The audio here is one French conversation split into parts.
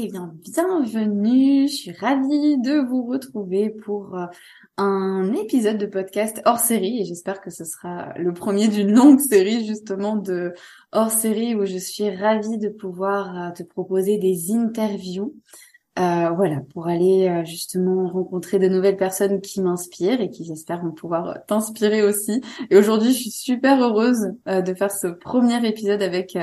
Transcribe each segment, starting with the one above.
Eh bien, bienvenue, je suis ravie de vous retrouver pour euh, un épisode de podcast hors série et j'espère que ce sera le premier d'une longue série justement de hors série où je suis ravie de pouvoir euh, te proposer des interviews. Euh, voilà, pour aller euh, justement rencontrer de nouvelles personnes qui m'inspirent et qui j'espère vont pouvoir t'inspirer aussi. Et aujourd'hui, je suis super heureuse de faire ce premier épisode avec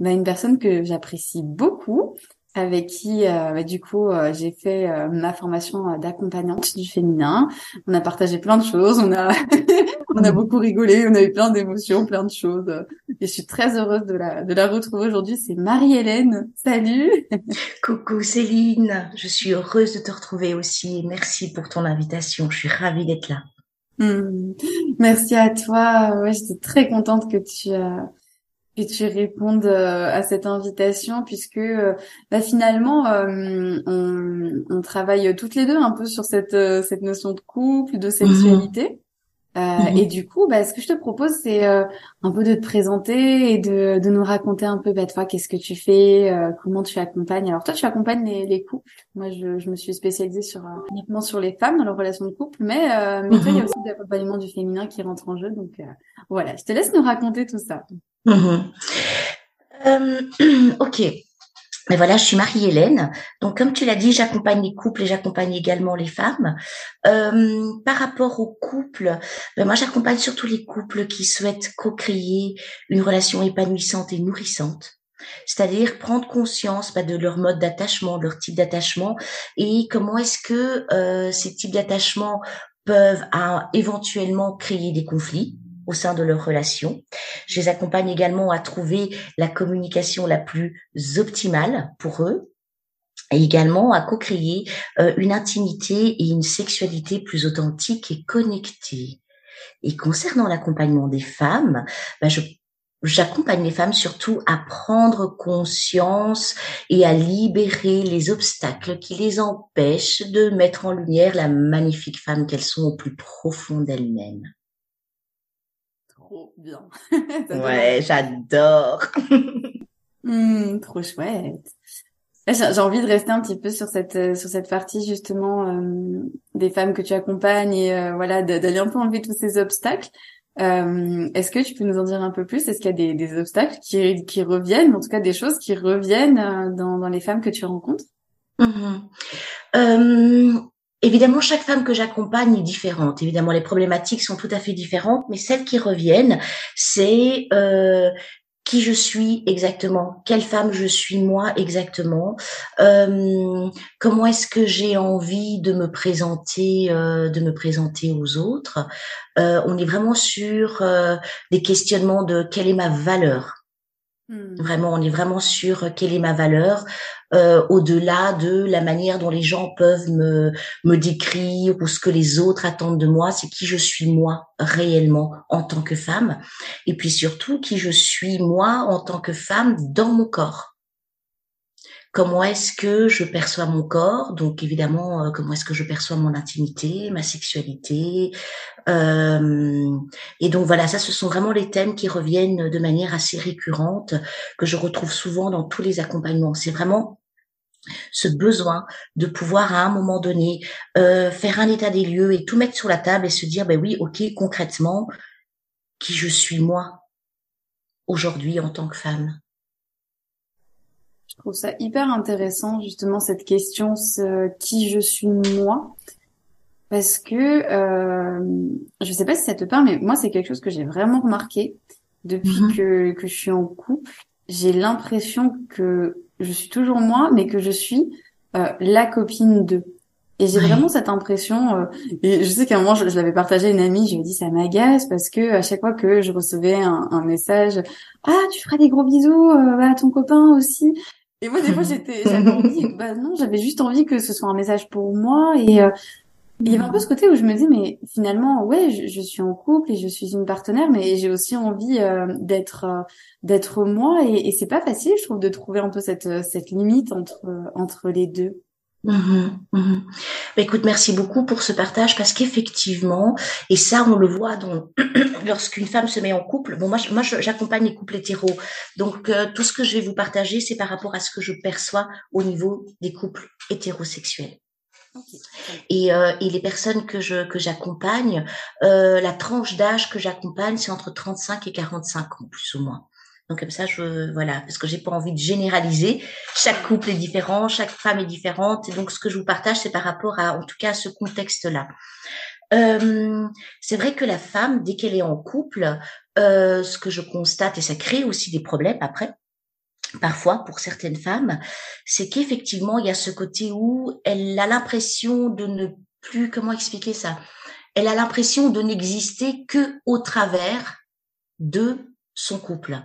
bah, une personne que j'apprécie beaucoup, avec qui euh, bah, du coup euh, j'ai fait euh, ma formation d'accompagnante du féminin. On a partagé plein de choses, on a on a beaucoup rigolé, on a eu plein d'émotions, plein de choses. Et je suis très heureuse de la de la retrouver aujourd'hui. C'est Marie-Hélène. Salut. Coucou Céline, je suis heureuse de te retrouver aussi. Merci pour ton invitation. Je suis ravie d'être là. Hmm. Merci à toi. Ouais, j'étais très contente que tu que tu répondes euh, à cette invitation puisque euh, bah, finalement euh, on, on, travaille toutes les deux un peu sur cette cette notion de couple, de sexualité. Mhm. Et du coup, bah, ce que je te propose, c'est un peu de te présenter et de, de nous raconter un peu, bah, toi, qu'est-ce que tu fais, comment tu accompagnes. Alors toi, tu accompagnes les, les couples. Moi, je, je me suis spécialisée sur uniquement sur les femmes dans leur relation de couple, mais mais toi, il y a mhm. aussi l'accompagnement du féminin qui rentre en jeu. Donc voilà, je te laisse nous raconter tout ça. Mhm. Euh, ok. Mais voilà, je suis Marie-Hélène. Donc, comme tu l'as dit, j'accompagne les couples et j'accompagne également les femmes. Euh, par rapport aux couples, ben moi, j'accompagne surtout les couples qui souhaitent co-créer une relation épanouissante et nourrissante. C'est-à-dire prendre conscience ben, de leur mode d'attachement, de leur type d'attachement et comment est-ce que euh, ces types d'attachement peuvent éventuellement créer des conflits au sein de leur relation. Je les accompagne également à trouver la communication la plus optimale pour eux et également à co-créer euh, une intimité et une sexualité plus authentique et connectée. Et concernant l'accompagnement des femmes, ben je J'accompagne les femmes surtout à prendre conscience et à libérer les obstacles qui les empêchent de mettre en lumière la magnifique femme qu'elles sont au plus profond d'elles-mêmes trop bien. ouais, j'adore. Hmm, trop chouette. J'ai envie de rester un petit peu sur cette euh, sur cette partie justement euh, des femmes que tu accompagnes et euh, voilà d'aller un peu enlever tous ces obstacles. Est-ce que tu peux nous en dire un peu plus? Est-ce qu'il y a des, des obstacles qui, qui reviennent, en tout cas des choses qui reviennent dans, dans les femmes que tu rencontres? Mmh Évidemment, chaque femme que j'accompagne est différente. Évidemment, les problématiques sont tout à fait différentes, mais celles qui reviennent, c'est euh, qui je suis exactement, quelle femme je suis moi exactement, euh, comment est-ce que j'ai envie de me présenter, euh, de me présenter aux autres. Euh, on est vraiment sur euh, des questionnements de quelle est ma valeur. Hmm. Vraiment, on est vraiment sur quelle est ma valeur, euh, au-delà de la manière dont les gens peuvent me, me décrire ou ce que les autres attendent de moi, c'est qui je suis moi réellement en tant que femme, et puis surtout qui je suis moi en tant que femme dans mon corps comment est-ce que je perçois mon corps, donc évidemment euh, comment est-ce que je perçois mon intimité, ma sexualité, euh, et donc voilà, ça ce sont vraiment les thèmes qui reviennent de manière assez récurrente que je retrouve souvent dans tous les accompagnements. C'est vraiment ce besoin de pouvoir à un moment donné euh, faire un état des lieux et tout mettre sur la table et se dire ben oui ok concrètement qui je suis moi aujourd'hui en tant que femme je trouve ça hyper intéressant justement cette question ce, qui je suis moi. Parce que euh, je sais pas si ça te parle mais moi c'est quelque chose que j'ai vraiment remarqué depuis mhm. que que je suis en couple. J'ai l'impression que je suis toujours moi mais que je suis euh, la copine de et j'ai vraiment cette impression, euh, et je sais qu'à un moment, je, l'avais partagé à une amie, je lui ai dit ça m'agace parce que à chaque fois que je recevais un, un message, ah tu feras des gros bisous euh, à ton copain aussi, et moi, des fois, j'étais, j'avais envie, bah non, j'avais juste envie que ce soit un message pour moi. Et euh, il y avait un peu ce côté où je me dis, mais finalement, ouais, je, je suis en couple et je suis une partenaire, mais j'ai aussi envie euh, d'être, euh, d'être moi. Et, et c'est pas facile, je trouve, de trouver un peu cette, cette limite entre, entre les deux. Mmh, mmh. Écoute, merci beaucoup pour ce partage parce qu'effectivement, et ça on le voit donc lorsqu'une femme se met en couple. Bon, moi, moi, j'accompagne les couples hétéros, donc euh, tout ce que je vais vous partager, c'est par rapport à ce que je perçois au niveau des couples hétérosexuels. Et, euh, et, les personnes que je que j'accompagne, euh, la tranche d'âge que j'accompagne, c'est entre 35 et 45 ans, plus ou moins. Donc comme ça, je voilà, parce que j'ai pas envie de généraliser. Chaque couple est différent, chaque femme est différente, et donc ce que je vous partage, c'est par rapport à, en tout cas, à ce contexte-là. Euh, c'est vrai que la femme, dès qu'elle est en couple, euh, ce que je constate, et ça crée aussi des problèmes après, parfois pour certaines femmes, c'est qu'effectivement, il y a ce côté où elle a l'impression de ne plus, comment expliquer ça? Elle a l'impression de n'exister que au travers de son couple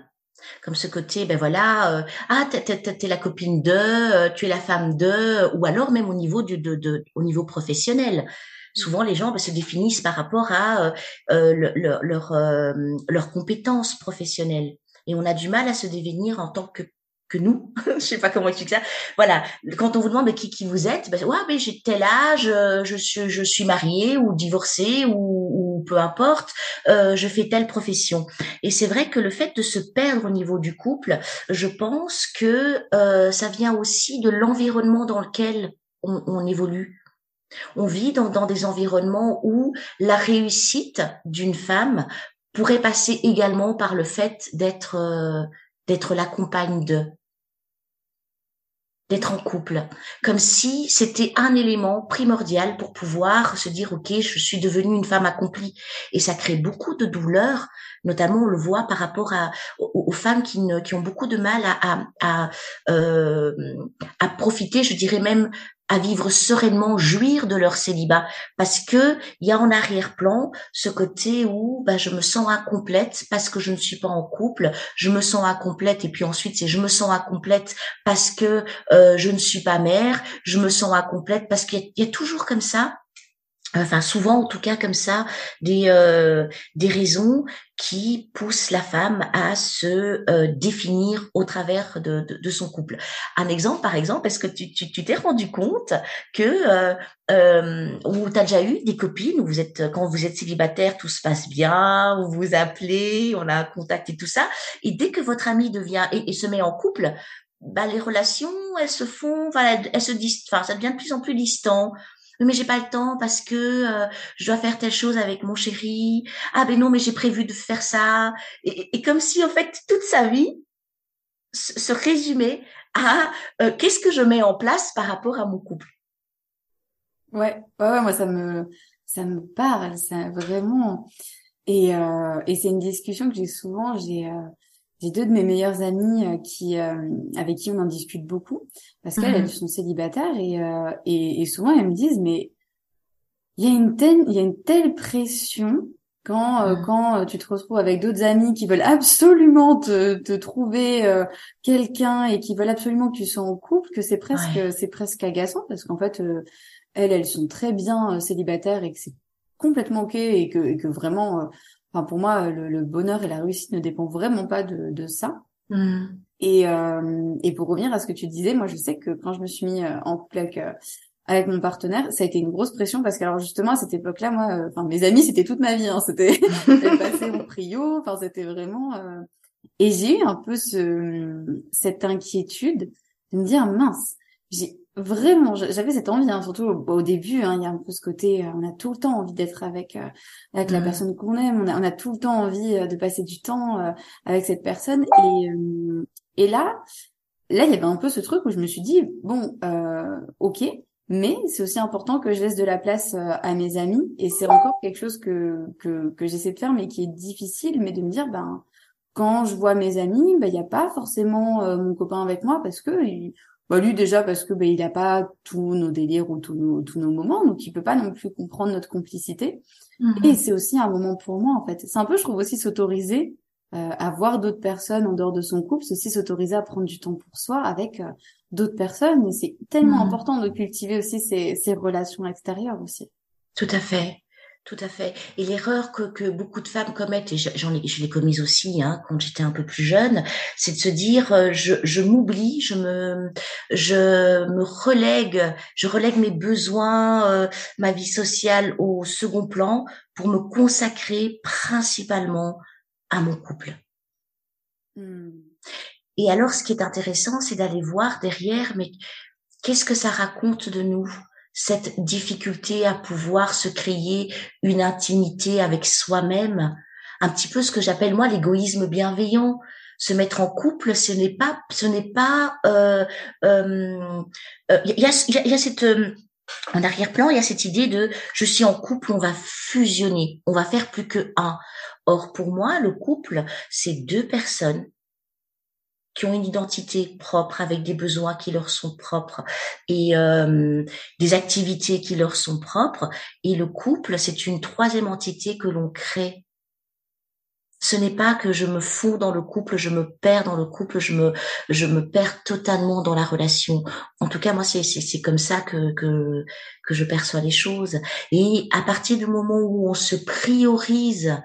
comme ce côté ben voilà euh, ah t'es, la copine de euh, tu es la femme de ou alors même au niveau du de, de au niveau professionnel souvent les gens ben, se définissent par rapport à euh, leur leur, leur compétences professionnelles et on a du mal à se devenir en tant que que nous. je sais pas comment expliquer ça. Voilà. Quand on vous demande qui, qui vous êtes, ben, ouais, mais j'ai tel âge, je suis, je suis mariée ou divorcée ou, ou peu importe, euh, je fais telle profession. Et c'est vrai que le fait de se perdre au niveau du couple, je pense que euh, ça vient aussi de l'environnement dans lequel on, évolue. On vit dans, dans des environnements où la réussite d'une femme pourrait passer également par le fait d'être euh, d'être la compagne de d'être en couple, comme si c'était un élément primordial pour pouvoir se dire ok, je suis devenue une femme accomplie, et ça crée beaucoup de douleurs, notamment on le voit par rapport aux, femmes qui, ont beaucoup de mal à, euh, à profiter, je dirais même à vivre sereinement, jouir de leur célibat, parce que il y a en arrière-plan ce côté où bah, je me sens incomplète parce que je ne suis pas en couple, je me sens incomplète et puis ensuite c'est je me sens incomplète parce que euh, je ne suis pas mère, je me sens incomplète parce qu'il y, a toujours comme ça enfin souvent en tout cas comme ça des euh, des raisons qui poussent la femme à se euh, définir au travers de, de, de, son couple. Un exemple par exemple, est-ce que tu tu t'es rendu compte que euh, euh, ou t'as déjà eu des copines où vous êtes quand vous êtes célibataire tout se passe bien, vous vous appelez, on a un contact et tout ça, et dès que votre ami devient et, et se met en couple, bah les relations elles se font, enfin elles, elles se disent, enfin ça devient de plus en plus distant mais j'ai pas le temps parce que euh, je dois faire telle chose avec mon chéri. Ah ben non, mais j'ai prévu de faire ça. Et, comme si en fait toute sa vie se, résumait à euh, qu'est-ce que je mets en place par rapport à mon couple. Ouais, ouais, ouais, moi ça me ça me parle, ça vraiment. Et euh, et c'est une discussion que j'ai souvent. J'ai euh, j'ai deux de mes meilleures amies euh, qui euh, avec qui on en discute beaucoup parce qu'elles elles mhm. sont célibataires et, euh, et et souvent elles me disent mais il y a une telle il y a une telle pression quand mhm. quand tu te retrouves avec d'autres amis qui veulent absolument te, te trouver quelqu'un et qui veulent absolument que tu sois en couple que c'est presque c'est presque agaçant parce qu'en fait elles, elles sont très bien euh, célibataires et que c'est complètement ok et que, et que vraiment, euh, enfin pour moi, le, bonheur et la réussite ne dépendent vraiment pas de, de ça. Mm. Et, euh, et pour revenir à ce que tu disais, moi je sais que quand je me suis mis en couple avec avec mon partenaire, ça a été une grosse pression parce que alors justement à cette époque-là, moi, enfin mes amis c'était toute ma vie, hein, c'était passé en prio, enfin c'était vraiment. Et j'ai eu un peu ce cette inquiétude de me dire mince, j'ai vraiment, j'avais cette envie, hein, surtout au, début, hein, il y a un peu ce côté, euh, on a tout le temps envie d'être avec euh, avec la personne qu'on aime, on a, on a tout le temps envie euh, de passer du temps avec cette personne, et et là, là, il y avait un peu ce truc où je me suis dit, bon, ok, mais c'est aussi important que je laisse de la place à mes amis, et c'est encore quelque chose que que que j'essaie de faire, mais qui est difficile, mais de me dire, ben quand je vois mes amis, ben il n'y a pas forcément mon copain avec moi parce que bah lui déjà parce que bah, il a pas tous nos délires ou tous nos tous nos moments, donc il peut pas non plus comprendre notre complicité. Mhm. Et c'est aussi un moment pour moi en fait. C'est un peu, je trouve aussi s'autoriser euh, à voir d'autres personnes en dehors de son couple, c'est aussi s'autoriser à prendre du temps pour soi avec euh, d'autres personnes. Et c'est tellement mhm. important de cultiver aussi ces, ces relations extérieures aussi. Tout à fait. Tout à fait. Et l'erreur que, que beaucoup de femmes commettent, et j'en ai, je l'ai commise aussi hein, quand j'étais un peu plus jeune, c'est de se dire euh, je, je m'oublie, je me, je me relègue, je relègue mes besoins, euh, ma vie sociale au second plan pour me consacrer principalement à mon couple. Hmm. Et alors, ce qui est intéressant, c'est d'aller voir derrière, mais qu'est-ce que ça raconte de nous? Cette difficulté à pouvoir se créer une intimité avec soi-même, un petit peu ce que j'appelle moi l'égoïsme bienveillant. Se mettre en couple, ce n'est pas, ce n'est pas, il euh, euh, euh, y, a, y, a, cette en arrière-plan, il y a cette idée de je suis en couple, on va fusionner, on va faire plus que un. Or, pour moi, le couple, c'est deux personnes qui ont une identité propre, avec des besoins qui leur sont propres et euh, des activités qui leur sont propres. Et le couple, c'est une troisième entité que l'on crée. Ce n'est pas que je me fous dans le couple, je me perds dans le couple, je me je me perds totalement dans la relation. En tout cas, moi, c'est c'est comme ça que que que je perçois les choses. Et à partir du moment où on se priorise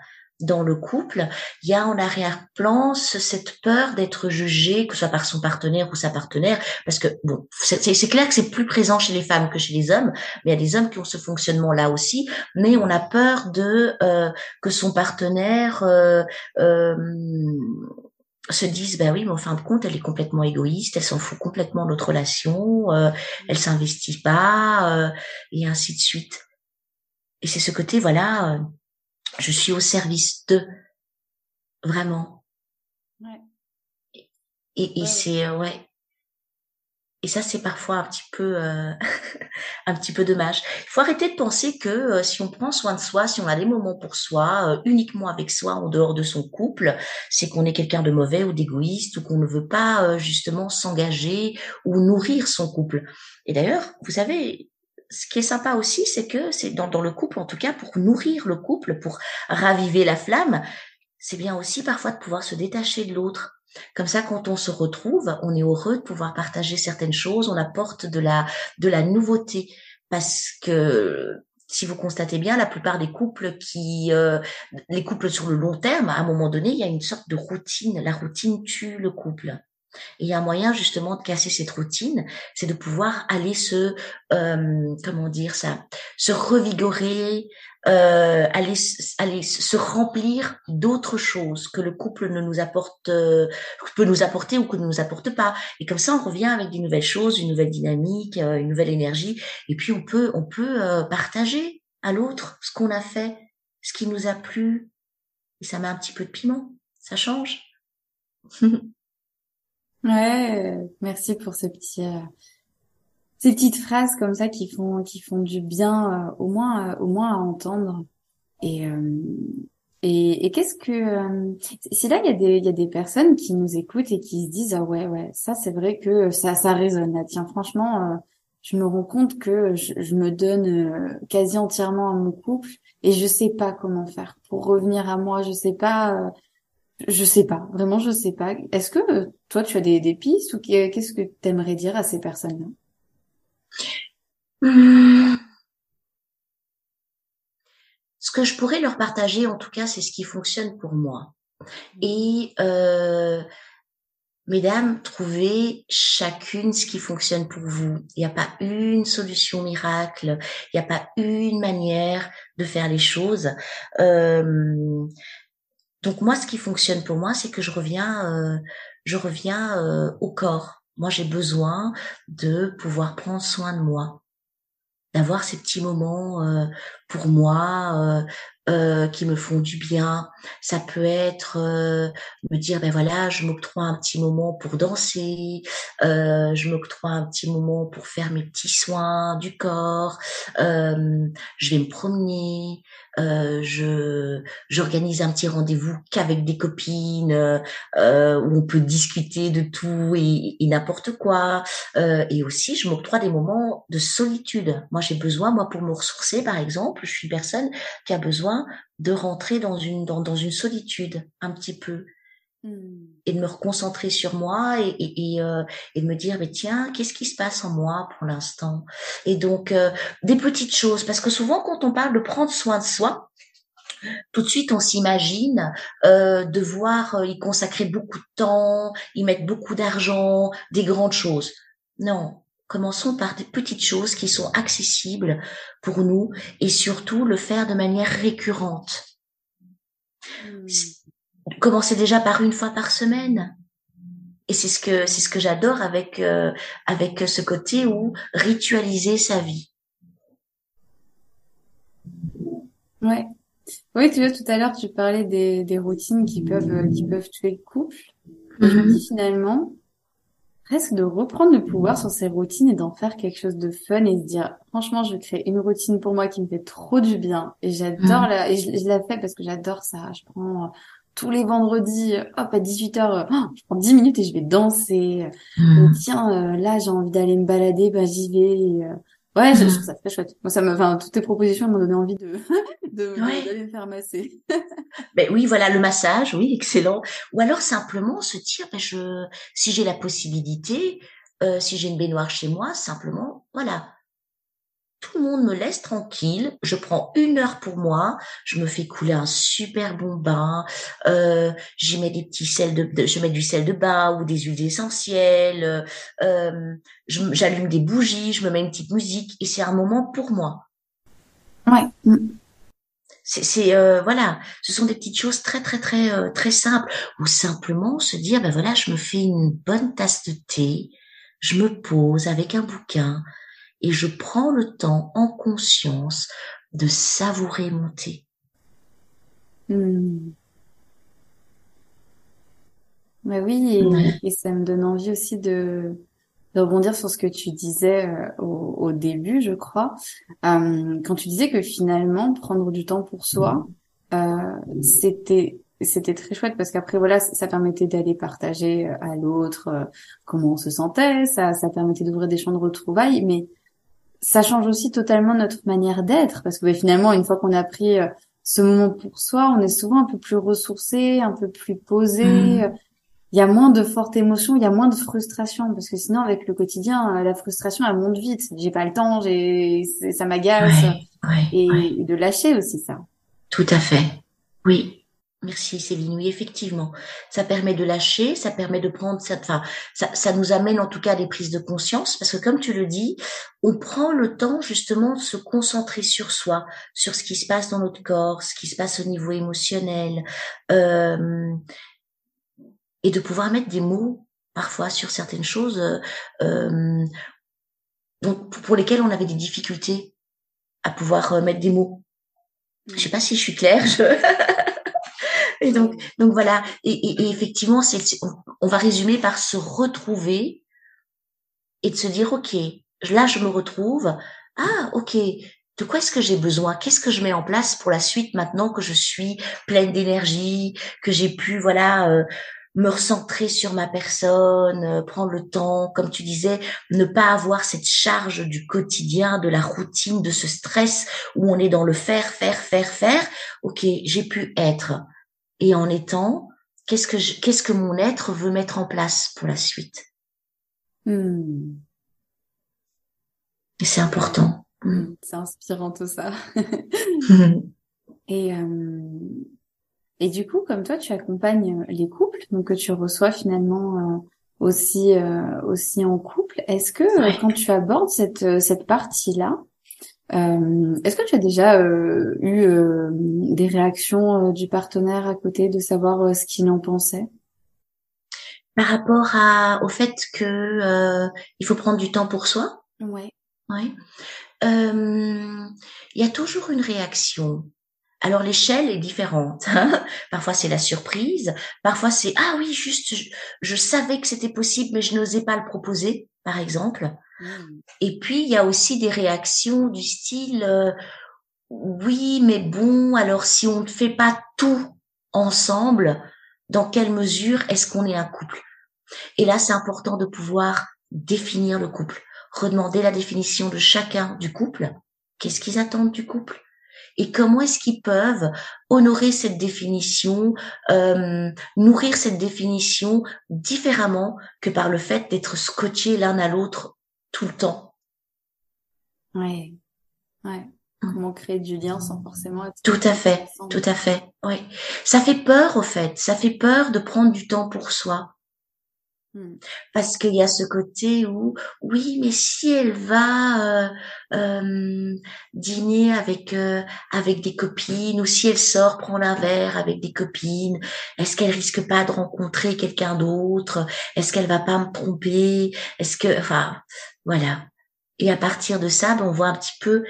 dans le couple, il y a en arrière-plan cette peur d'être jugé, que ce soit par son partenaire ou sa partenaire, parce que bon, c'est clair que c'est plus présent chez les femmes que chez les hommes, mais il y a des hommes qui ont ce fonctionnement-là aussi, mais on a peur de euh, que son partenaire euh, euh, se dise ben oui mais en fin de compte elle est complètement égoïste elle s'en fout complètement de notre relation euh, elle s'investit pas et ainsi de suite. Et c'est ce côté voilà je suis au service d'eux, vraiment. Ouais. Et, et c'est euh, ouais. Et ça, c'est parfois un petit peu, euh, un petit peu dommage. Il faut arrêter de penser que euh, si on prend soin de soi, si on a des moments pour soi, uniquement avec soi, en dehors de son couple, c'est qu'on est quelqu'un de mauvais ou d'égoïste ou qu'on ne veut pas justement s'engager ou nourrir son couple. Et d'ailleurs, vous savez, ce qui est sympa aussi, c'est que c'est dans, le couple, en tout cas, pour nourrir le couple, pour raviver la flamme, c'est bien aussi parfois de pouvoir se détacher de l'autre. Comme ça, quand on se retrouve, on est heureux de pouvoir partager certaines choses, on apporte de la, de la nouveauté. Parce que si vous constatez bien, la plupart des couples qui, euh, les couples sur le long terme, à un moment donné, il y a une sorte de routine. La routine tue le couple. Et il y a un moyen justement de casser cette routine, c'est de pouvoir aller se, euh, comment dire ça, se revigorer, euh, aller, aller se remplir d'autres choses que le couple ne nous apporte, euh, peut nous apporter ou que ne nous apporte pas. Et comme ça, on revient avec des nouvelles choses, une nouvelle dynamique, euh, une nouvelle énergie. Et puis on peut, on peut euh, partager à l'autre ce qu'on a fait, ce qui nous a plu. Et ça met un petit peu de piment. Ça change. Ouais, merci pour ce petit, euh, ces petites phrases comme ça qui font qui font du bien, au moins au moins à entendre. Et et, et qu'est-ce que si là il y a des il y a des personnes qui nous écoutent et qui se disent ah ouais ouais ça c'est vrai que ça ça résonne là tiens franchement je me rends compte que je, je me donne quasi entièrement à mon couple et je sais pas comment faire pour revenir à moi je sais pas je sais pas, vraiment je sais pas. Est-ce que euh, toi tu as des, des pistes ou qu'est-ce que tu aimerais dire à ces personnes-là? Hum. Ce que je pourrais leur partager, en tout cas, c'est ce qui fonctionne pour moi. Et euh, mesdames, trouvez chacune ce qui fonctionne pour vous. Il n'y a pas une solution miracle, il n'y a pas une manière de faire les choses. Euh, donc moi, ce qui fonctionne pour moi, c'est que je reviens, euh, je reviens euh, au corps. Moi, j'ai besoin de pouvoir prendre soin de moi, d'avoir ces petits moments euh, pour moi, euh, qui me font du bien. Ça peut être euh, me dire ben voilà, je m'octroie un petit moment pour danser, euh, je m'octroie un petit moment pour faire mes petits soins du corps, euh, je vais me promener, euh, je j'organise un petit rendez-vous qu'avec des copines euh, où on peut discuter de tout et, n'importe quoi. et aussi, je m'octroie des moments de solitude. Moi, j'ai besoin, moi, pour me ressourcer, par exemple, je suis une personne qui a besoin de rentrer dans une, dans, dans une solitude un petit peu. Et de me reconcentrer sur moi et, et, euh, et, de me dire mais tiens qu'est-ce qui se passe en moi pour l'instant? Et donc euh, des petites choses parce que souvent quand on parle de prendre soin de soi tout de suite on s'imagine euh, devoir y consacrer beaucoup de temps y mettre beaucoup d'argent des grandes choses. Non Commençons par des petites choses qui sont accessibles pour nous et surtout le faire de manière récurrente. Commencez déjà par une fois par semaine. Et c'est ce que c'est ce que j'adore avec euh, avec ce côté où ritualiser sa vie. Ouais. Oui, tu vois, tout à l'heure, tu parlais des, des routines qui peuvent, qui peuvent tuer le couple. je me dis finalement, presque de reprendre le pouvoir sur ses routines et d'en faire quelque chose de fun et se dire franchement je vais créer une routine pour moi qui me fait trop du bien et j'adore mm. la et je, je, la fais parce que j'adore ça je prends euh, tous les vendredis hop à 18h euh, je prends 10 minutes et je vais danser mm. tiens euh, là j'ai envie d'aller me balader bah j'y vais Ouais, je, trouve ça très chouette. Moi, ça me, enfin, toutes tes propositions m'ont donné envie de, de, d'aller me faire masser. ben oui, voilà, le massage, oui, excellent. Ou alors simplement se dire, ben je, si j'ai la possibilité, euh, si j'ai une baignoire chez moi, simplement, voilà, tout le monde me laisse tranquille. Je prends une heure pour moi. Je me fais couler un super bon bain. Euh, j'y mets des petits sels de, je mets du sel de bain ou des huiles essentielles. Euh, j'allume des bougies. Je me mets une petite musique et c'est un moment pour moi. Ouais. Mm. C'est euh, voilà, ce sont des petites choses très très très euh, très simples ou simplement se dire ben voilà, je me fais une bonne tasse de thé, je me pose avec un bouquin, et je prends le temps en conscience de savourer mon thé. Hmm. Bah oui, et, ça me donne envie aussi de, de, rebondir sur ce que tu disais euh, au, au, début, je crois, euh, quand tu disais que finalement prendre du temps pour soi, euh, c'était c'était très chouette parce qu'après voilà ça, permettait d'aller partager à l'autre comment on se sentait ça ça permettait d'ouvrir des champs de retrouvailles mais ça change aussi totalement notre manière d'être parce que bah, finalement une fois qu'on a pris euh, ce moment pour soi, on est souvent un peu plus ressourcé, un peu plus posé. Mmh. Il y a moins de fortes émotions, il y a moins de frustration parce que sinon avec le quotidien, euh, la frustration elle monte vite. J'ai pas le temps, j'ai ça m'agace et de lâcher aussi ça. Tout à fait. Oui. Merci Céline. Oui, effectivement, ça permet de lâcher, ça permet de prendre cette, enfin, ça, ça nous amène en tout cas à des prises de conscience parce que comme tu le dis, on prend le temps justement de se concentrer sur soi, sur ce qui se passe dans notre corps, ce qui se passe au niveau émotionnel, euh, et de pouvoir mettre des mots parfois sur certaines choses euh, donc pour lesquelles on avait des difficultés à pouvoir euh, mettre des mots. Je sais pas si je suis claire. Je... Et donc, donc voilà. Et, effectivement, on, va résumer par se retrouver et de se dire, ok, là, je me retrouve, ah, ok, de quoi est-ce que j'ai besoin? Qu'est-ce que je mets en place pour la suite maintenant que je suis pleine d'énergie, que j'ai pu, voilà, euh, me recentrer sur ma personne, euh, prendre le temps, comme tu disais, ne pas avoir cette charge du quotidien, de la routine, de ce stress où on est dans le faire, faire, faire, faire. Ok, j'ai pu être. Et en étant, qu'est-ce que je, qu'est-ce que mon être veut mettre en place pour la suite? Hmm. Et c'est important. Hmm, c'est inspirant tout ça. et euh, et du coup, comme toi, tu accompagnes les couples, donc que tu reçois finalement euh, aussi euh, aussi en couple. Est-ce que quand tu abordes cette cette partie-là, est-ce que tu as déjà eu des réactions du partenaire à côté de savoir ce qu'il en pensait? Par rapport à au fait que il faut prendre du temps pour soi. Ouais. Ouais. Il y a toujours une réaction. Alors l'échelle est différente. Hein. parfois c'est la surprise, parfois c'est ah oui juste je, savais que c'était possible mais je n'osais pas le proposer par exemple. Mmh. Et puis il y a aussi des réactions du style euh, oui mais bon alors si on ne fait pas tout ensemble dans quelle mesure est-ce qu'on est un couple? Et là c'est important de pouvoir définir le couple redemander la définition de chacun du couple. Qu'est-ce qu'ils attendent du couple? Et comment est-ce qu'ils peuvent honorer cette définition, euh, nourrir cette définition différemment que par le fait d'être scotchés l'un à l'autre tout le temps. Ouais, ouais. Mmh. Comment créer du lien sans forcément être tout à fait, tout à fait. Oui, ça fait peur au fait. Ça fait peur de prendre du temps pour soi. Mmh. Parce qu'il y a ce côté où, oui, mais si elle va euh, euh, dîner avec euh, avec des copines, ou si elle sort prendre un verre avec des copines, est-ce qu'elle risque pas de rencontrer quelqu'un d'autre? Est-ce qu'elle va pas me tromper? Est-ce que, enfin, voilà. Et à partir de ça, ben, on voit un petit peu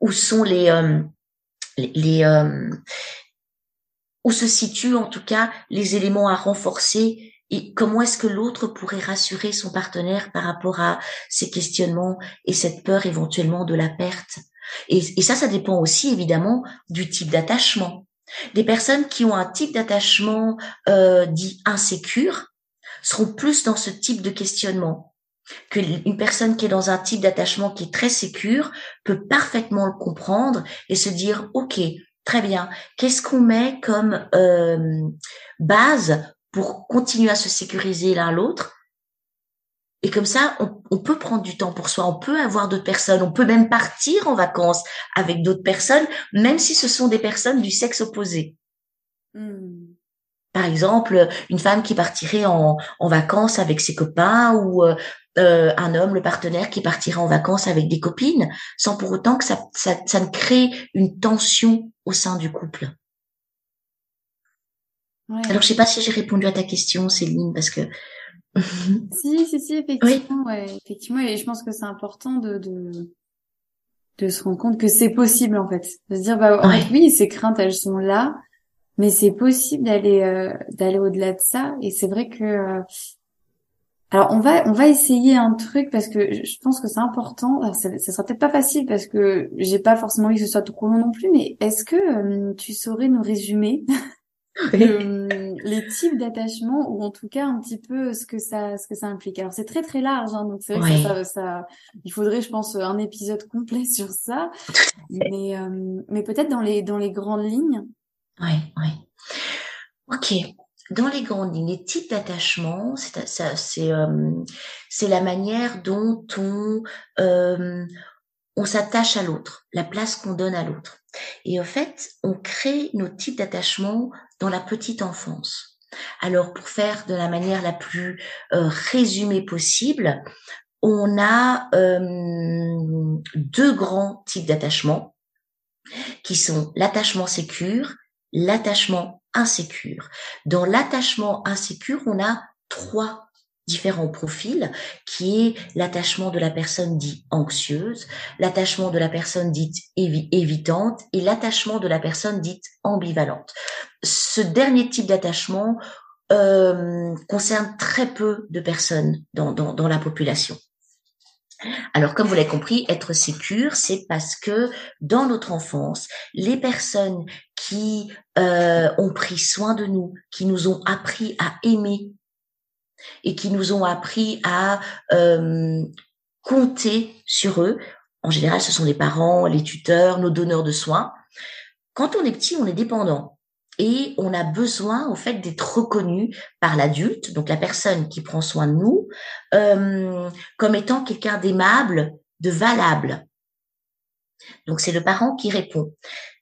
où sont les les, les où se situent en tout cas les éléments à renforcer et comment est-ce que l'autre pourrait rassurer son partenaire par rapport à ces questionnements et cette peur éventuellement de la perte et, ça, ça dépend aussi évidemment du type d'attachement. Des personnes qui ont un type d'attachement euh, dit insécure seront plus dans ce type de questionnement qu'une personne qui est dans un type d'attachement qui est très sécure peut parfaitement le comprendre et se dire ok très bien qu'est-ce qu'on met comme euh, base pour continuer à se sécuriser l'un l'autre? Et comme ça, on, peut prendre du temps pour soi, on peut avoir d'autres personnes, on peut même partir en vacances avec d'autres personnes, même si ce sont des personnes du sexe opposé. Hmm. Par exemple, une femme qui partirait en, en vacances avec ses copains ou euh, euh, un homme, le partenaire qui partirait en vacances avec des copines, sans pour autant que ça, ça, ça ne crée une tension au sein du couple. Alors, je sais pas si j'ai répondu à ta question, Céline, parce que. si, si, si, effectivement, ouais, effectivement, et je pense que c'est important de, de, de se rendre compte que c'est possible, en fait. De se dire, bah, oui, ces craintes, elles sont là, mais c'est possible d'aller, euh, d'aller au-delà de ça, et c'est vrai que, euh, alors on va on va essayer un truc parce que je pense que c'est important. Alors, ça, ça sera peut-être pas facile parce que j'ai pas forcément envie que ce soit trop long non plus. Mais est-ce que euh, tu saurais nous résumer les types d'attachement ou en tout cas un petit peu ce que ça ce que ça implique? Alors c'est très très large, hein, donc c'est vrai que ça, ça, il faudrait, je pense, un épisode complet sur ça. Mais euh, mais peut-être dans les dans les grandes lignes. Oui, oui. Ok. Dans les grandes lignes, les types d'attachement, c'est c'est euh, c'est la manière dont on on s'attache à l'autre, la place qu'on donne à l'autre. Et au fait, on crée nos types d'attachement dans la petite enfance. Alors, pour faire de la manière la plus euh, résumée possible, on a euh, deux grands types d'attachement qui sont l'attachement sécure, l'attachement insécure. Dans l'attachement insécure, on a trois différents profils, qui est l'attachement de la personne dite anxieuse, l'attachement de la personne dite évitante et l'attachement de la personne dite ambivalente. Ce dernier type d'attachement euh, concerne très peu de personnes dans, la population. Alors, comme vous l'avez compris, être sécure, c'est parce que dans notre enfance, les personnes qui euh, ont pris soin de nous, qui nous ont appris à aimer et qui nous ont appris à euh, compter sur eux, en général, ce sont les parents, les tuteurs, nos donneurs de soins. Quand on est petit, on est dépendant et on a besoin au fait d'être reconnu par l'adulte, donc la personne qui prend soin de nous, euh, comme étant quelqu'un d'aimable, de valable. Donc c'est le parent qui répond.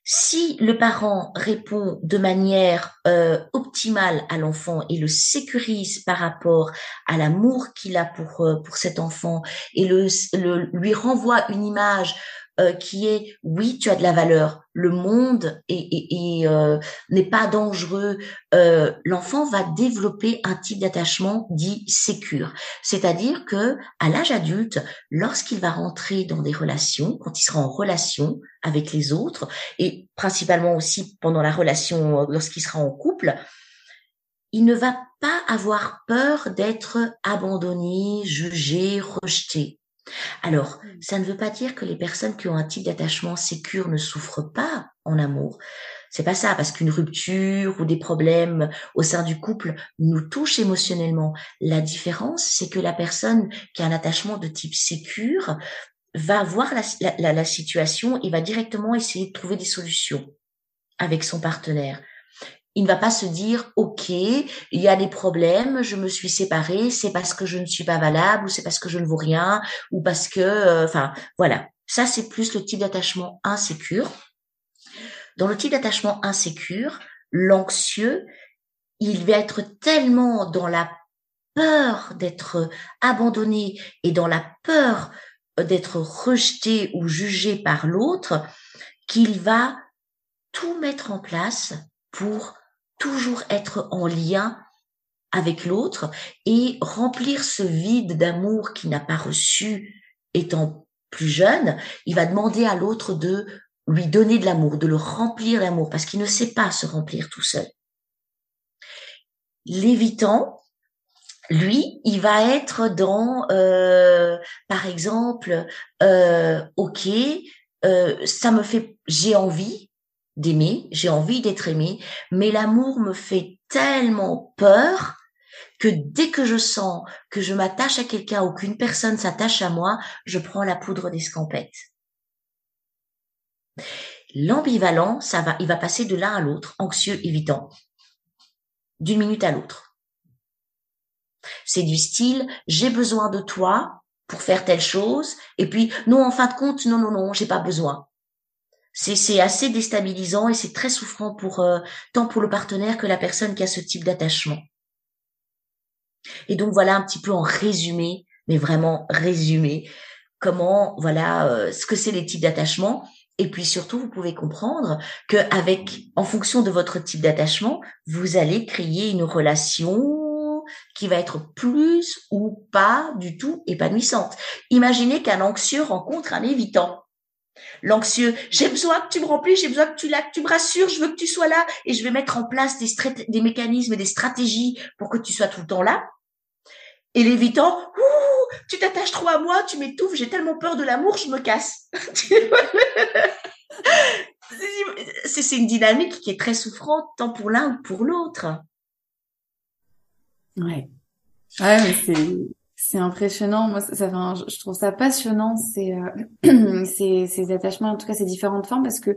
Si le parent répond de manière euh, optimale à l'enfant et le sécurise par rapport à l'amour qu'il a pour euh, pour cet enfant et le, le, lui renvoie une image euh, qui est oui, tu as de la valeur, le monde euh, n'est pas dangereux. Euh, l'enfant va développer un type d'attachement dit sécure, c'est-à-dire que à l'âge adulte, lorsqu'il va rentrer dans des relations, quand il sera en relation avec les autres et principalement aussi pendant la relation lorsqu'il sera en couple, il ne va pas avoir peur d'être abandonné, jugé, rejeté. Alors, mmh. ça ne veut pas dire que les personnes qui ont un type d'attachement sécure ne souffrent pas en amour. C'est pas ça, parce qu'une rupture ou des problèmes au sein du couple nous touchent émotionnellement. La différence, c'est que la personne qui a un attachement de type sécure va voir la, la situation et va directement essayer de trouver des solutions avec son partenaire il ne va pas se dire ok il y a des problèmes je me suis séparée c'est parce que je ne suis pas valable ou c'est parce que je ne vaux rien ou parce que euh, enfin voilà. Ça c'est plus le type d'attachement insécure. Dans le type d'attachement insécure l'anxieux il va être tellement dans la peur d'être abandonné et dans la peur d'être rejeté ou jugé par l'autre qu'il va tout mettre en place pour toujours être en lien avec l'autre et remplir ce vide d'amour qu'il n'a pas reçu étant plus jeune, il va demander à l'autre de lui donner de l'amour, de le remplir d'amour, parce qu'il ne sait pas se remplir tout seul. L'évitant, lui, il va être dans, euh, par exemple, euh, ok, euh, ça me fait, j'ai envie, d'aimer, j'ai envie d'être aimé, mais l'amour me fait tellement peur que dès que je sens que je m'attache à quelqu'un ou qu'une personne s'attache à moi, je prends la poudre d'escampette. L'ambivalent, ça va, il va passer de l'un à l'autre, anxieux, évitant, d'une minute à l'autre. C'est du style, j'ai besoin de toi pour faire telle chose, et puis, non, en fin de compte, non, non, non, j'ai pas besoin c'est assez déstabilisant et c'est très souffrant pour euh, tant pour le partenaire que la personne qui a ce type d'attachement. Et donc voilà un petit peu en résumé, mais vraiment résumé, comment voilà euh, ce que c'est les types d'attachement. Et puis surtout, vous pouvez comprendre que avec, en fonction de votre type d'attachement, vous allez créer une relation qui va être plus ou pas du tout épanouissante. Imaginez qu'un anxieux rencontre un évitant. L'anxieux, j'ai besoin que tu me remplisses, j'ai besoin que tu, là, tu me rassures, je veux que tu sois là et je vais mettre en place des, des mécanismes et des stratégies pour que tu sois tout le temps là. Et l'évitant, tu t'attaches trop à moi, tu m'étouffes, j'ai tellement peur de l'amour, je me casse. c'est une dynamique qui est très souffrante tant pour l'un que pour l'autre. Ouais. Ouais, mais c'est impressionnant. Moi, ça, ça je trouve ça passionnant, ces, euh, ces, ces attachements, en tout cas ces différentes formes, parce que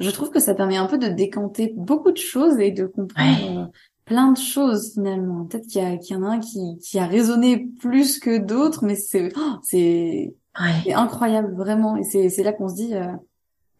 je trouve que ça permet un peu de décanter beaucoup de choses et de comprendre euh, plein de choses finalement. Peut-être qu'il y, a, qu'il y en a un qui, qui a résonné plus que d'autres, mais c'est oh, c'est incroyable vraiment. Et c'est là qu'on se dit, euh,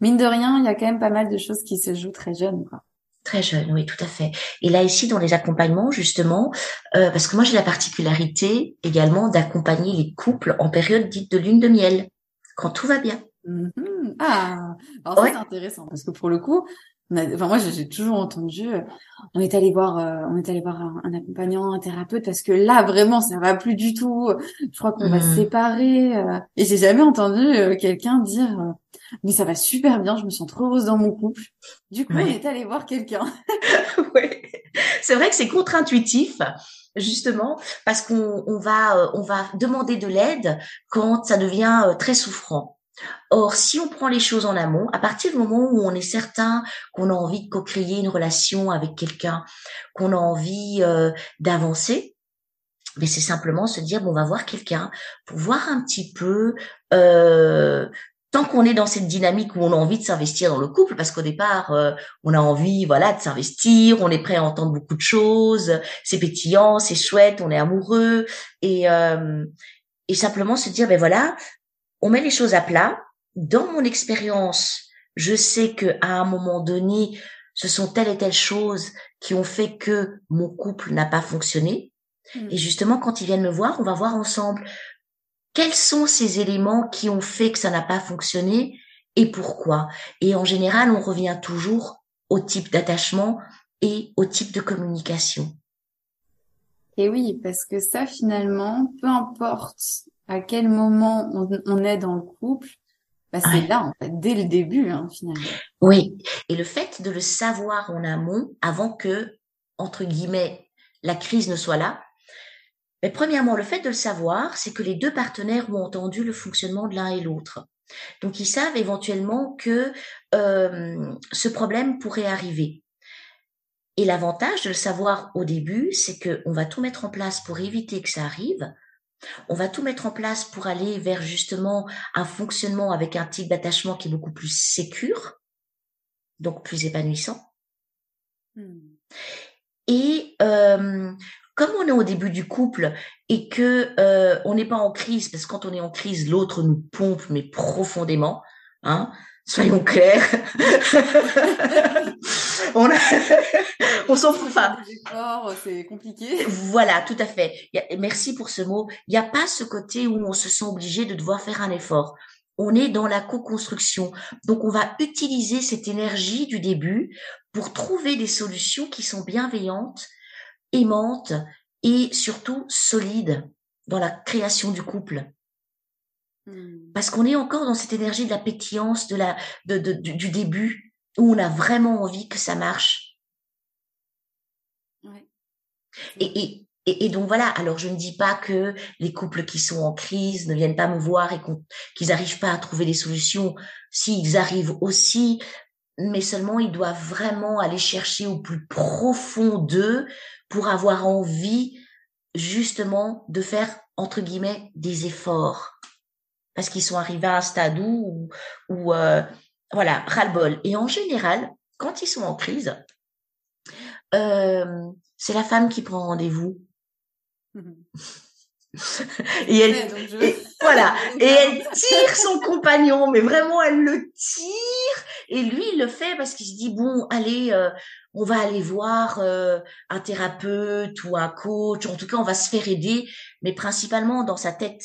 mine de rien, il y a quand même pas mal de choses qui se jouent très jeunes. Quoi. Très jeune, oui, tout à fait. Et là, ici, dans les accompagnements, justement, euh, parce que moi, j'ai la particularité également d'accompagner les couples en période dite de lune de miel, quand tout va bien. Mm-hmm. Ah, alors c'est intéressant, parce que pour le coup, enfin moi j'ai toujours entendu, euh, on est allé voir, euh, on est allé voir un, accompagnant, un thérapeute, parce que là vraiment ça va plus du tout. Je crois qu'on va se mm. séparer. Euh, et j'ai jamais entendu quelqu'un dire, mais ça va super bien, je me sens trop heureuse dans mon couple. Du coup, on est allé voir quelqu'un. ouais. C'est vrai que c'est contre-intuitif. justement parce qu'on on va on va demander de l'aide quand ça devient très souffrant. Or, si on prend les choses en amont, à partir du moment où on est certain qu'on a envie de co-créer une relation avec quelqu'un, qu'on a envie euh, d'avancer, mais c'est simplement se dire bon, on va voir quelqu'un pour voir un petit peu euh, tant qu'on est dans cette dynamique où on a envie de s'investir dans le couple, parce qu'au départ, euh, on a envie, voilà, de s'investir, on est prêt à entendre beaucoup de choses, c'est pétillant, c'est chouette, on est amoureux, et euh, et simplement se dire, ben voilà, on met les choses à plat. Dans mon expérience, je sais que à un moment donné, ce sont telles et telles choses qui ont fait que mon couple n'a pas fonctionné. Mmh. Et justement, quand ils viennent me voir, on va voir ensemble quels sont ces éléments qui ont fait que ça n'a pas fonctionné et pourquoi Et en général, on revient toujours au type d'attachement et au type de communication. Et oui, parce que ça, finalement, peu importe à quel moment on, est dans le couple, bah c'est là, en fait, dès le début, hein, finalement. Oui, et le fait de le savoir en amont, avant que, entre guillemets, la crise ne soit là, mais premièrement, le fait de le savoir, c'est que les deux partenaires ont entendu le fonctionnement de l'un et l'autre. Donc ils savent éventuellement que euh, ce problème pourrait arriver. Et l'avantage de le savoir au début, c'est qu'on va tout mettre en place pour éviter que ça arrive. On va tout mettre en place pour aller vers justement un fonctionnement avec un type d'attachement qui est beaucoup plus sécure, donc plus épanouissant. Hmm. Et euh, comme on est au début du couple et que euh, on n'est pas en crise, parce que quand on est en crise, l'autre nous pompe mais profondément, hein, soyons clairs. on, on s'en fout. Enfin, c'est compliqué. Voilà, tout à fait. merci pour ce mot. Il n'y a pas ce côté où on se sent obligé de devoir faire un effort. On est dans la co-construction. Donc, on va utiliser cette énergie du début pour trouver des solutions qui sont bienveillantes aimante et surtout solide dans la création du couple. Hmm. Parce qu'on est encore dans cette énergie de la pétillance, de la, de, du, début, où on a vraiment envie que ça marche. Et, et, et, donc voilà, alors je ne dis pas que les couples qui sont en crise ne viennent pas me voir et qu'ils n'arrivent pas à trouver des solutions. S'ils arrivent aussi, mais seulement ils doivent vraiment aller chercher au plus profond d'eux pour avoir envie justement de faire entre guillemets des efforts parce qu'ils sont arrivés à un stade où, où euh, voilà ras-le-bol. Et en général quand ils sont en crise euh, c'est la femme qui prend rendez-vous. Et elle, voilà, et elle tire son compagnon, mais vraiment elle le tire. Et lui, il le fait parce qu'il se dit bon, allez, euh, on va aller voir euh, un thérapeute ou un coach. En tout cas, on va se faire aider. Mais principalement dans sa tête,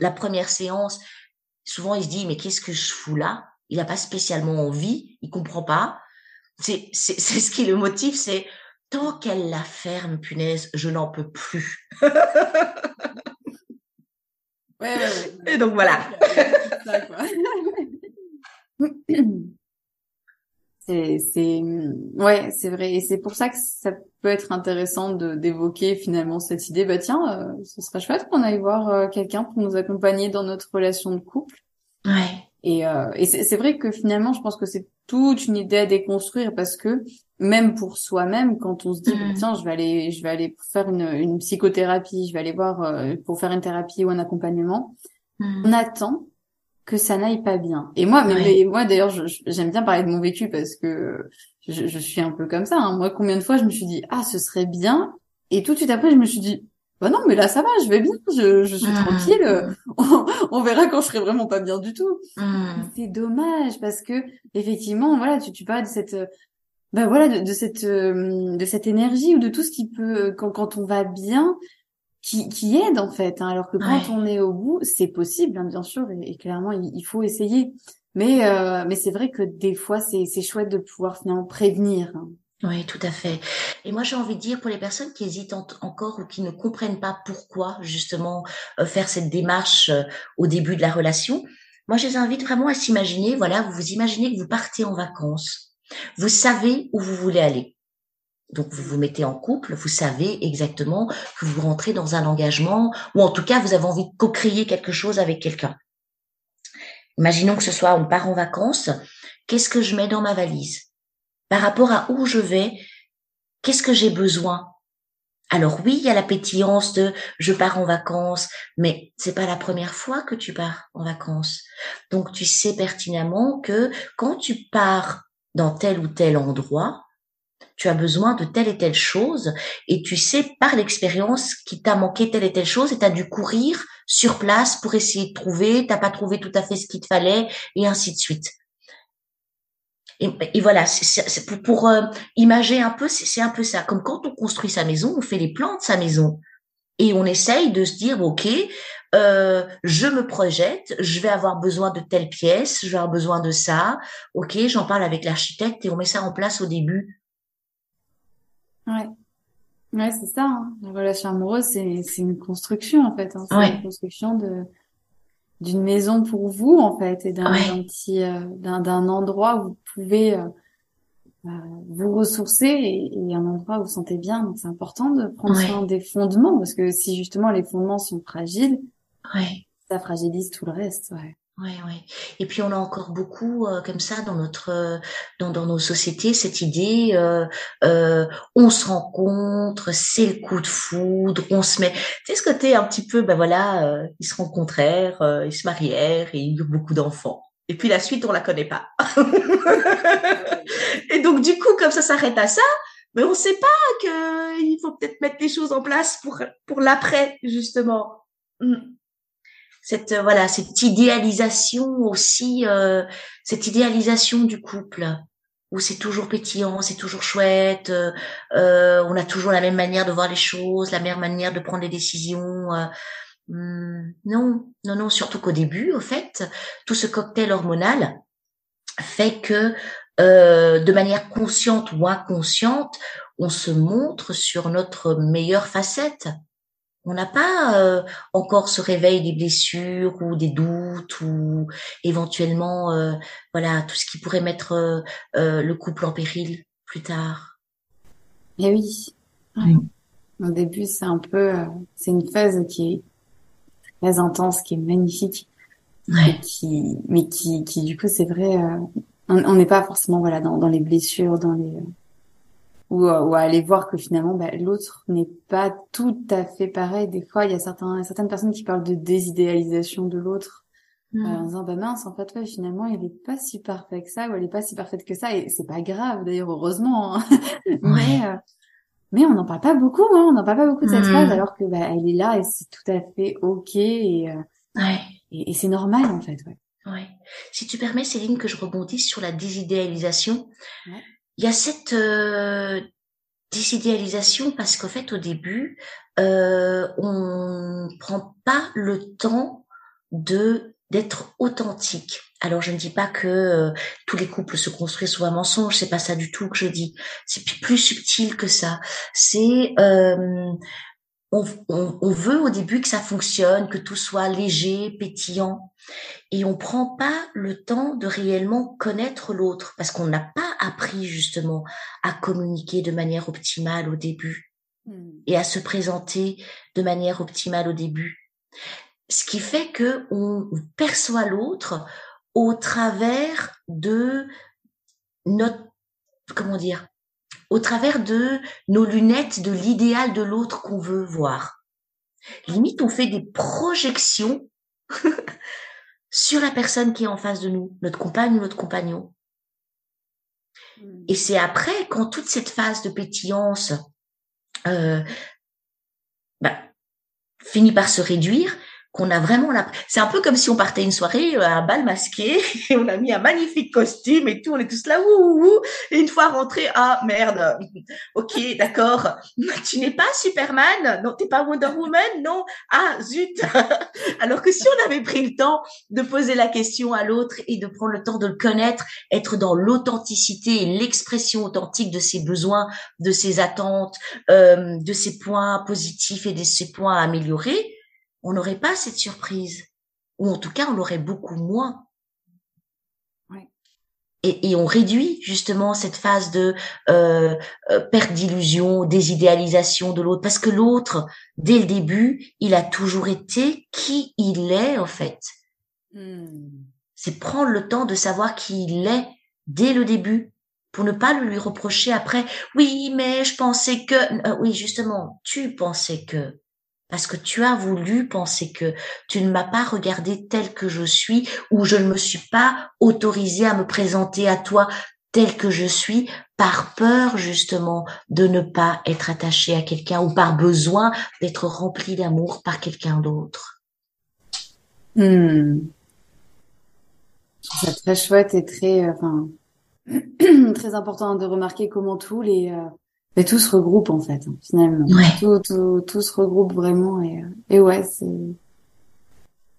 la première séance, souvent il se dit mais qu'est-ce que je fous là? Il n'a pas spécialement envie, il comprend pas. C'est c'est ce qui le motive, c'est tant qu'elle la ferme, punaise, je n'en peux plus. Ouais, ouais, Et donc voilà. c'est, c'est, ouais, c'est vrai. Et c'est pour ça que ça peut être intéressant de d'évoquer finalement cette idée. Bah tiens, euh, ce serait chouette qu'on aille voir euh, quelqu'un pour nous accompagner dans notre relation de couple. Ouais. Et, euh, et c'est vrai que finalement, je pense que c'est toute une idée à déconstruire parce que même pour soi-même, quand on se dit mmh. tiens, je vais aller, je vais aller faire une, une psychothérapie, je vais aller voir euh, pour faire une thérapie ou un accompagnement, mmh. on attend que ça n'aille pas bien. Et moi, mais, moi d'ailleurs, j'aime bien parler de mon vécu parce que je, je suis un peu comme ça. Hein. Moi, combien de fois je me suis dit ah, ce serait bien, et tout de suite après, je me suis dit bah non, mais là ça va, je vais bien, je, je suis mmh. tranquille. On, on, verra quand je serai vraiment pas bien du tout. C'est dommage parce que effectivement, voilà, tu, tu parles de cette ben voilà de, de cette euh, de cette énergie ou de tout ce qui peut quand, quand on va bien qui, qui aide en fait hein, alors que quand on est au bout c'est possible hein, bien sûr et, clairement il, faut essayer mais euh, mais c'est vrai que des fois c'est c'est chouette de pouvoir finalement prévenir hein. Oui, tout à fait. Et moi, j'ai envie de dire pour les personnes qui hésitent encore ou qui ne comprennent pas pourquoi justement euh, faire cette démarche au début de la relation, moi, je les invite vraiment à s'imaginer. Voilà, vous vous imaginez que vous partez en vacances vous savez où vous voulez aller. Donc vous vous mettez en couple, vous savez exactement que vous rentrez dans un engagement ou en tout cas vous avez envie de co-créer quelque chose avec quelqu'un. Imaginons que ce soit on part en vacances, qu'est-ce que je mets dans ma valise? Par rapport à où je vais, qu'est-ce que j'ai besoin? Alors oui, il y a la pétillance de je pars en vacances, mais c'est pas la première fois que tu pars en vacances. Donc tu sais pertinemment que quand tu pars dans tel ou tel endroit, tu as besoin de telle et telle chose et tu sais par l'expérience qu'il t'a manqué telle et telle chose et tu as dû courir sur place pour essayer de trouver, t'as pas trouvé tout à fait ce qu'il te fallait et ainsi de suite. Et, voilà, c'est pour, pour euh, imager un peu, c'est un peu ça. Comme quand on construit sa maison, on fait les plans de sa maison et on essaye de se dire, ok, euh, je me projette, je vais avoir besoin de telle pièce, je vais avoir besoin de ça. Ok, j'en parle avec l'architecte et on met ça en place au début. Ouais. Ouais, c'est ça. Hein. La relation amoureuse, c'est une construction en fait. Hein. C'est une construction de d'une maison pour vous en fait et d'un petit euh, d'un endroit où vous pouvez euh, euh, vous ressourcer et, et, un endroit où vous vous sentez bien. Donc c'est important de prendre soin des fondements parce que si justement les fondements sont fragiles, ça fragilise tout le reste. Ouais. Ouais, ouais. Et puis on a encore beaucoup euh, comme ça dans notre euh, dans, dans nos sociétés cette idée euh, euh, on se rencontre, c'est le coup de foudre, on se met. Tu sais ce côté un petit peu ben voilà, ils se rencontrèrent, ils se marièrent et ils eurent beaucoup d'enfants. Et puis la suite on la connaît pas. et donc du coup comme ça s'arrête à ça, mais on sait pas que il faut peut-être mettre les choses en place pour pour l'après justement. Mm cette euh, voilà cette idéalisation aussi euh, cette idéalisation du couple où c'est toujours pétillant, c'est toujours chouette, euh, euh, on a toujours la même manière de voir les choses, la même manière de prendre les décisions. Hmm, non, non, non, surtout qu'au début, au fait, tout ce cocktail hormonal fait que de manière consciente ou inconsciente, on se montre sur notre meilleure facette on n'a pas euh, encore ce réveil des blessures ou des doutes ou éventuellement euh, voilà tout ce qui pourrait mettre euh, le couple en péril plus tard. Eh oui. Au début, c'est un peu c'est une phase qui est très intense, qui est magnifique, qui mais qui qui du coup c'est vrai on n'est pas forcément voilà dans, dans les blessures, dans les ou, euh, ou à aller voir que finalement bah, l'autre n'est pas tout à fait pareil. Des fois, il y a certains, certaines personnes qui parlent de désidéalisation de l'autre. Euh, en disant bah mince en fait ouais finalement il est pas si parfait que ça ou elle est pas si parfaite que ça et c'est pas grave d'ailleurs heureusement hein. mais euh, mais on n'en parle pas beaucoup hein. on n'en parle pas beaucoup de cette mm. phase alors que bah elle est là et c'est tout à fait ok et ouais. et, et c'est normal en fait ouais. ouais si tu permets Céline que je rebondisse sur la désidéalisation ouais il y a cette euh, désidéalisation parce qu'en fait au début euh, on prend pas le temps de d'être authentique. Alors je ne dis pas que euh, tous les couples se construisent sous un mensonge, c'est pas ça du tout que je dis. C'est plus subtil que ça. C'est euh, on, on, veut au début que ça fonctionne, que tout soit léger, pétillant, et on prend pas le temps de réellement connaître l'autre parce qu'on n'a pas appris justement à communiquer de manière optimale au début hmm. et à se présenter de manière optimale au début. Ce qui fait que on perçoit l'autre au travers de notre comment dire au travers de nos lunettes de l'idéal de l'autre qu'on veut voir. Limite, on fait des projections sur la personne qui est en face de nous, notre compagne ou notre compagnon. Et c'est après, quand toute cette phase de pétillance euh, bah, finit par se réduire, qu'on a vraiment la... C'est un peu comme si on partait une soirée à euh, un bal masqué et on a mis un magnifique costume et tout, on est tous là, ouh, ouh, et une fois rentré, ah merde, ok, d'accord, tu n'es pas Superman, non, t'es pas Wonder Woman, non, ah zut. Alors que si on avait pris le temps de poser la question à l'autre et de prendre le temps de le connaître, être dans l'authenticité et l'expression authentique de ses besoins, de ses attentes, euh, de ses points positifs et de ses points à améliorer, on n'aurait pas cette surprise. Ou en tout cas, on l'aurait beaucoup moins. Ouais. et, et, on réduit justement cette phase de euh, euh, perte d'illusion, désidéalisation de l'autre, parce que l'autre, dès le début, il a toujours été qui il est en fait. Hmm. C'est prendre le temps de savoir qui il est dès le début pour ne pas le lui reprocher après. Oui, mais je pensais que. Euh, oui, justement, tu pensais que parce que tu as voulu penser que tu ne m'as pas regardé tel que je suis ou je ne me suis pas autorisée à me présenter à toi tel que je suis par peur justement de ne pas être attachée à quelqu'un ou par besoin d'être rempli d'amour par quelqu'un d'autre. C'est très chouette et très, euh, enfin, très important de remarquer comment tous les euh, et tout se regroupe en fait, finalement. Tout, tout, tout se regroupe vraiment et, euh, et ouais, c'est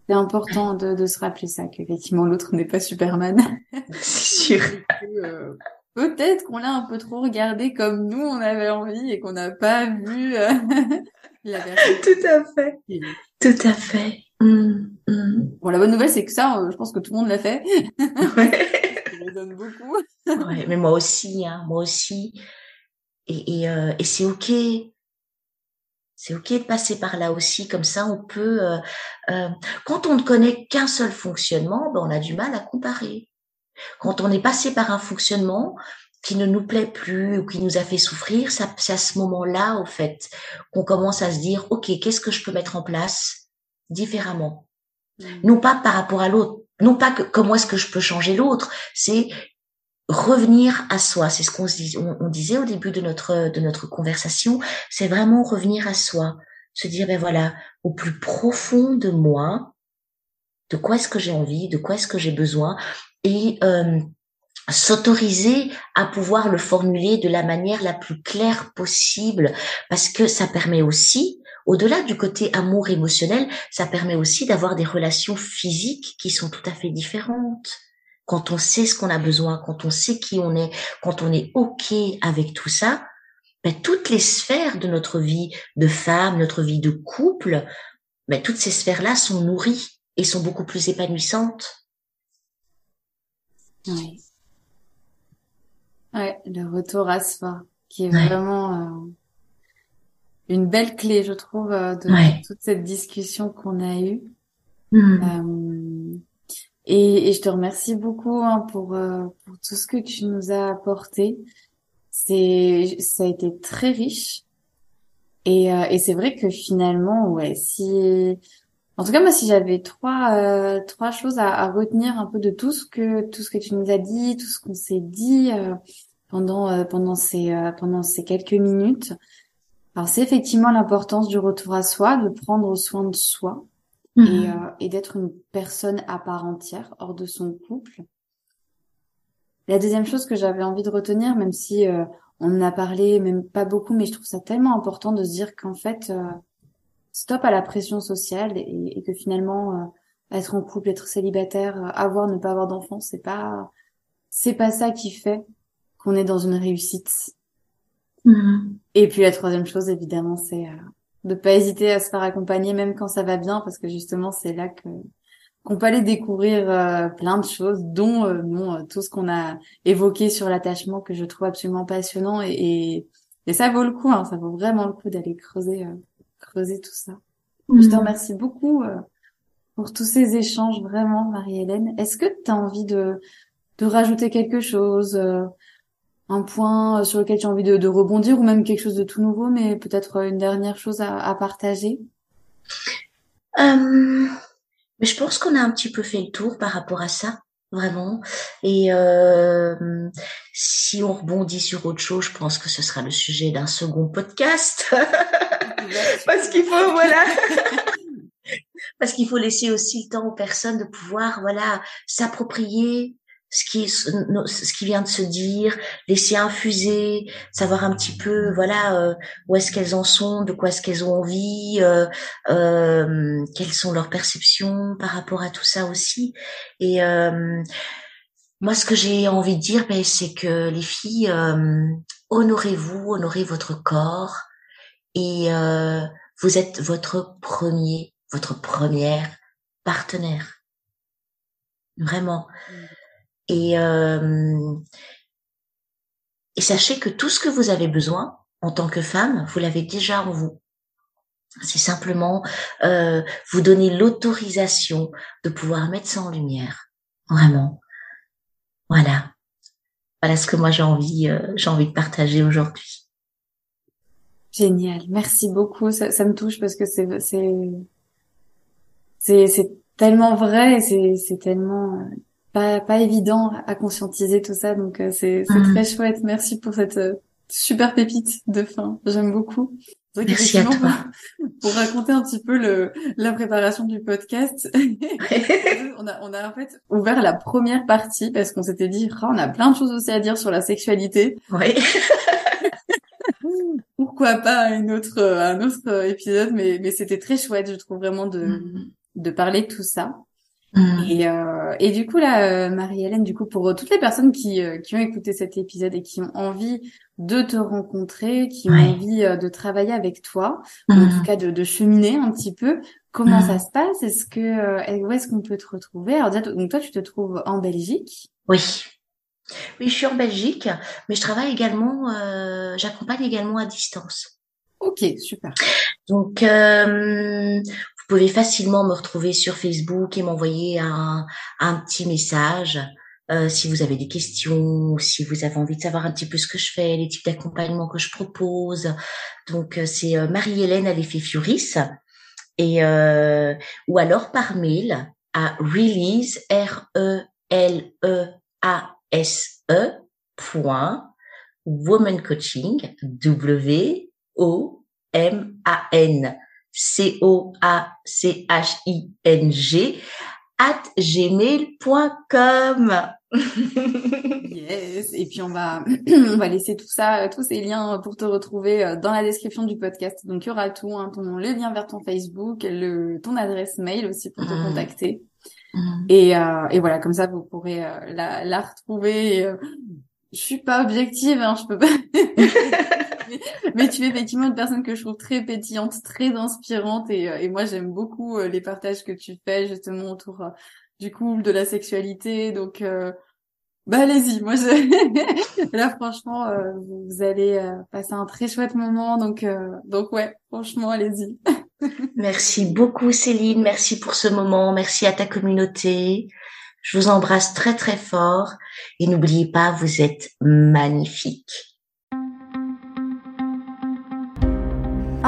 c'est important de, de se rappeler ça, qu'effectivement l'autre n'est pas Superman. C'est sûr. Euh, peut-être qu'on l'a un peu trop regardé comme nous on avait envie et qu'on n'a pas vu euh, la. Tout à fait. Tout à fait. Mmh, mmh. Bon, la bonne nouvelle, c'est que ça, je pense que tout le monde l'a fait. Ouais. ça me donne beaucoup. ouais, mais moi aussi, hein, moi aussi et, et, euh, et c'est ok. C'est ok de passer par là aussi, comme ça on peut. Euh, euh, quand on ne connaît qu'un seul fonctionnement, ben on a du mal à comparer. Quand on est passé par un fonctionnement qui ne nous plaît plus ou qui nous a fait souffrir, c'est à ce moment-là, au fait, qu'on commence à se dire, ok, qu'est-ce que je peux mettre en place différemment, mmh. non pas par rapport à l'autre, non pas que comment est-ce que je peux changer l'autre, c'est revenir à soi, c'est ce qu'on on, disait au début de notre de notre conversation, c'est vraiment revenir à soi, se dire ben voilà, au plus profond de moi, de quoi est-ce que j'ai envie, de quoi est-ce que j'ai besoin, et euh, s'autoriser à pouvoir le formuler de la manière la plus claire possible, parce que ça permet aussi, au-delà du côté amour émotionnel, ça permet aussi d'avoir des relations physiques qui sont tout à fait différentes quand on sait ce qu'on a besoin, quand on sait qui on est, quand on est OK avec tout ça, ben, toutes les sphères de notre vie de femme, notre vie de couple, ben, toutes ces sphères-là sont nourries et sont beaucoup plus épanouissantes. Oui. Ouais, le retour à soi, qui est vraiment euh, une belle clé, je trouve, euh, de toute cette discussion qu'on a eue. Mmh. Euh, et, et, je te remercie beaucoup hein, pour, euh, pour tout ce que tu nous as apporté. C'est, ça a été très riche. Et, euh, et c'est vrai que finalement, ouais, si, en tout cas moi, si j'avais trois, euh, trois choses à, à, retenir un peu de tout ce que, tout ce que tu nous as dit, tout ce qu'on s'est dit pendant, pendant ces, pendant ces quelques minutes. Alors c'est effectivement l'importance du retour à soi, de prendre soin de soi et, mhm. euh, et d'être une personne à part entière, hors de son couple. La deuxième chose que j'avais envie de retenir, même si euh, on en a parlé, même pas beaucoup, mais je trouve ça tellement important de se dire qu'en fait, euh, stop à la pression sociale et, et que finalement, être en couple, être célibataire, avoir, ne pas avoir d'enfants, c'est pas, c'est pas ça qui fait qu'on est dans une réussite. Mhm. Et puis la troisième chose, évidemment, c'est de pas hésiter à se faire accompagner même quand ça va bien parce que justement c'est là que qu'on peut aller découvrir euh, plein de choses dont euh, bon, tout ce qu'on a évoqué sur l'attachement que je trouve absolument passionnant et, et, ça vaut le coup hein, ça vaut vraiment le coup d'aller creuser euh, creuser tout ça. Je te mhm. remercie beaucoup pour tous ces échanges vraiment Marie-Hélène. Est-ce que tu as envie de de rajouter quelque chose un point euh, sur lequel tu as envie de, rebondir ou même quelque chose de tout nouveau, mais peut-être euh, une dernière chose à, partager? Euh, Mais je pense qu'on a un petit peu fait le tour par rapport à ça, vraiment. Et si on rebondit sur autre chose, je pense que ce sera le sujet d'un second podcast. Parce qu'il faut, voilà. Parce qu'il faut laisser aussi le temps aux personnes de pouvoir, voilà, s'approprier ce qui ce qui vient de se dire, laisser infuser, savoir un petit peu voilà euh, où est-ce qu'elles en sont, de quoi est-ce qu'elles ont envie, euh, euh, quelles sont leurs perceptions par rapport à tout ça aussi. Et moi, ce que j'ai envie de dire, ben, c'est que les filles, honorez-vous, honorez votre corps, et vous êtes votre premier, votre première partenaire. Vraiment. Mmh. Et, et sachez que tout ce que vous avez besoin en tant que femme, vous l'avez déjà en vous. C'est simplement euh, vous donner l'autorisation de pouvoir mettre ça en lumière. Vraiment. Voilà. Voilà ce que moi j'ai envie, euh, j'ai envie de partager aujourd'hui. Génial. Merci beaucoup. Ça, ça me touche parce que c'est, c'est, c'est, tellement vrai. C'est, c'est tellement euh, pas, pas évident à conscientiser tout ça. Donc euh, c'est, c'est mmh. très chouette. Merci pour cette super pépite de fin. J'aime beaucoup. Merci à toi. Pour raconter un petit peu le, la préparation du podcast, on, a, on a en fait ouvert la première partie parce qu'on s'était dit, oh, on a plein de choses aussi à dire sur la sexualité. Oui. Pourquoi pas une autre, un autre épisode, mais, mais c'était très chouette, je trouve vraiment de, mm. de parler de tout ça. Mm. Et, euh, et du coup là, euh, Marie-Hélène, du coup pour toutes les personnes qui, euh, qui ont écouté cet épisode et qui ont envie de te rencontrer, qui ont envie euh, de travailler avec toi, en tout mm. cas de, de, cheminer un petit peu, comment mm. ça se passe? Est-ce que où est-ce qu'on peut te retrouver? Alors donc toi tu te trouves en Belgique Oui. Oui, je suis en Belgique, mais je travaille également, j'accompagne également à distance. Ok, super. Donc, euh, pouvez facilement me retrouver sur Facebook et m'envoyer un, un petit message. Euh, si vous avez des questions, si vous avez envie de savoir un petit peu ce que je fais, les types d'accompagnement que je propose. Donc euh, c'est euh, Marie-Hélène à l'effet Furis et euh, ou alors par mail à release r e l e a s e point woman coaching w o m a n C-O-A-C-H-I-N-G at gmail.com. yes. Et puis on va, on va laisser tout ça, tous ces liens pour te retrouver euh, dans la description du podcast. Donc il y aura tout, hein, ton, le lien vers ton Facebook, le, ton adresse mail aussi pour te mmh. contacter. Mmh. Et, euh, et voilà, comme ça vous pourrez euh, la, la retrouver. Euh, je suis pas objective, hein, je peux pas. mais, tu es effectivement une personne que je trouve très pétillante, très inspirante et, euh, moi j'aime beaucoup euh, les partages que tu fais justement autour euh, du couple, de la sexualité. Donc bah allez-y, moi je... là franchement vous allez passer un très chouette moment donc donc ouais, franchement allez-y. merci beaucoup Céline, merci pour ce moment, merci à ta communauté. Je vous embrasse très très fort et n'oubliez pas, vous êtes magnifique.